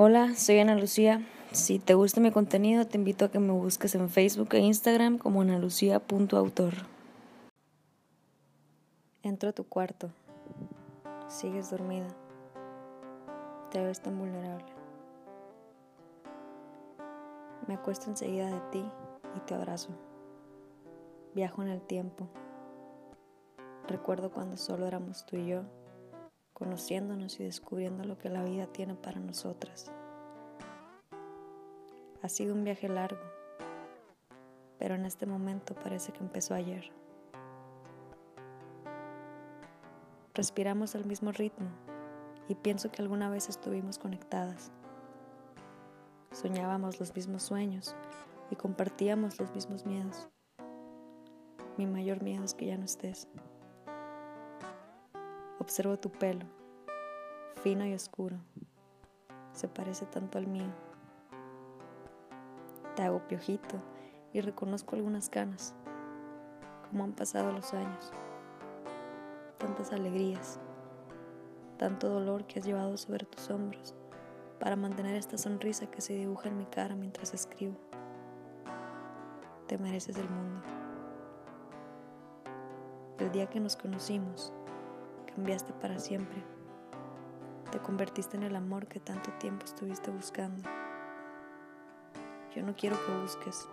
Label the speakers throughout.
Speaker 1: Hola, soy Ana Lucía. Si te gusta mi contenido, te invito a que me busques en Facebook e Instagram como analucía.autor. Entro a tu cuarto. Sigues dormida. Te ves tan vulnerable. Me acuesto enseguida de ti y te abrazo. Viajo en el tiempo. Recuerdo cuando solo éramos tú y yo conociéndonos y descubriendo lo que la vida tiene para nosotras. Ha sido un viaje largo, pero en este momento parece que empezó ayer. Respiramos al mismo ritmo y pienso que alguna vez estuvimos conectadas. Soñábamos los mismos sueños y compartíamos los mismos miedos. Mi mayor miedo es que ya no estés. Observo tu pelo, fino y oscuro. Se parece tanto al mío. Te hago piojito y reconozco algunas canas. Como han pasado los años. Tantas alegrías. Tanto dolor que has llevado sobre tus hombros para mantener esta sonrisa que se dibuja en mi cara mientras escribo. Te mereces el mundo. El día que nos conocimos, cambiaste para siempre. Te convertiste en el amor que tanto tiempo estuviste buscando. Yo no quiero que busques.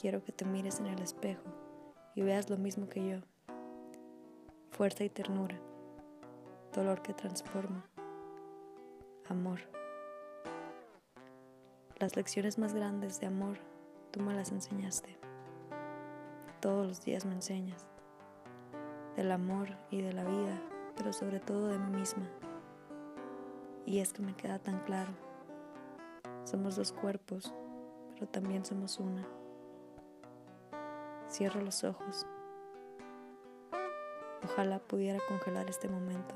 Speaker 1: Quiero que te mires en el espejo y veas lo mismo que yo. Fuerza y ternura. Dolor que transforma. Amor. Las lecciones más grandes de amor tú me las enseñaste. Todos los días me enseñas del amor y de la vida, pero sobre todo de mí misma. Y es que me queda tan claro. Somos dos cuerpos, pero también somos una. Cierro los ojos. Ojalá pudiera congelar este momento.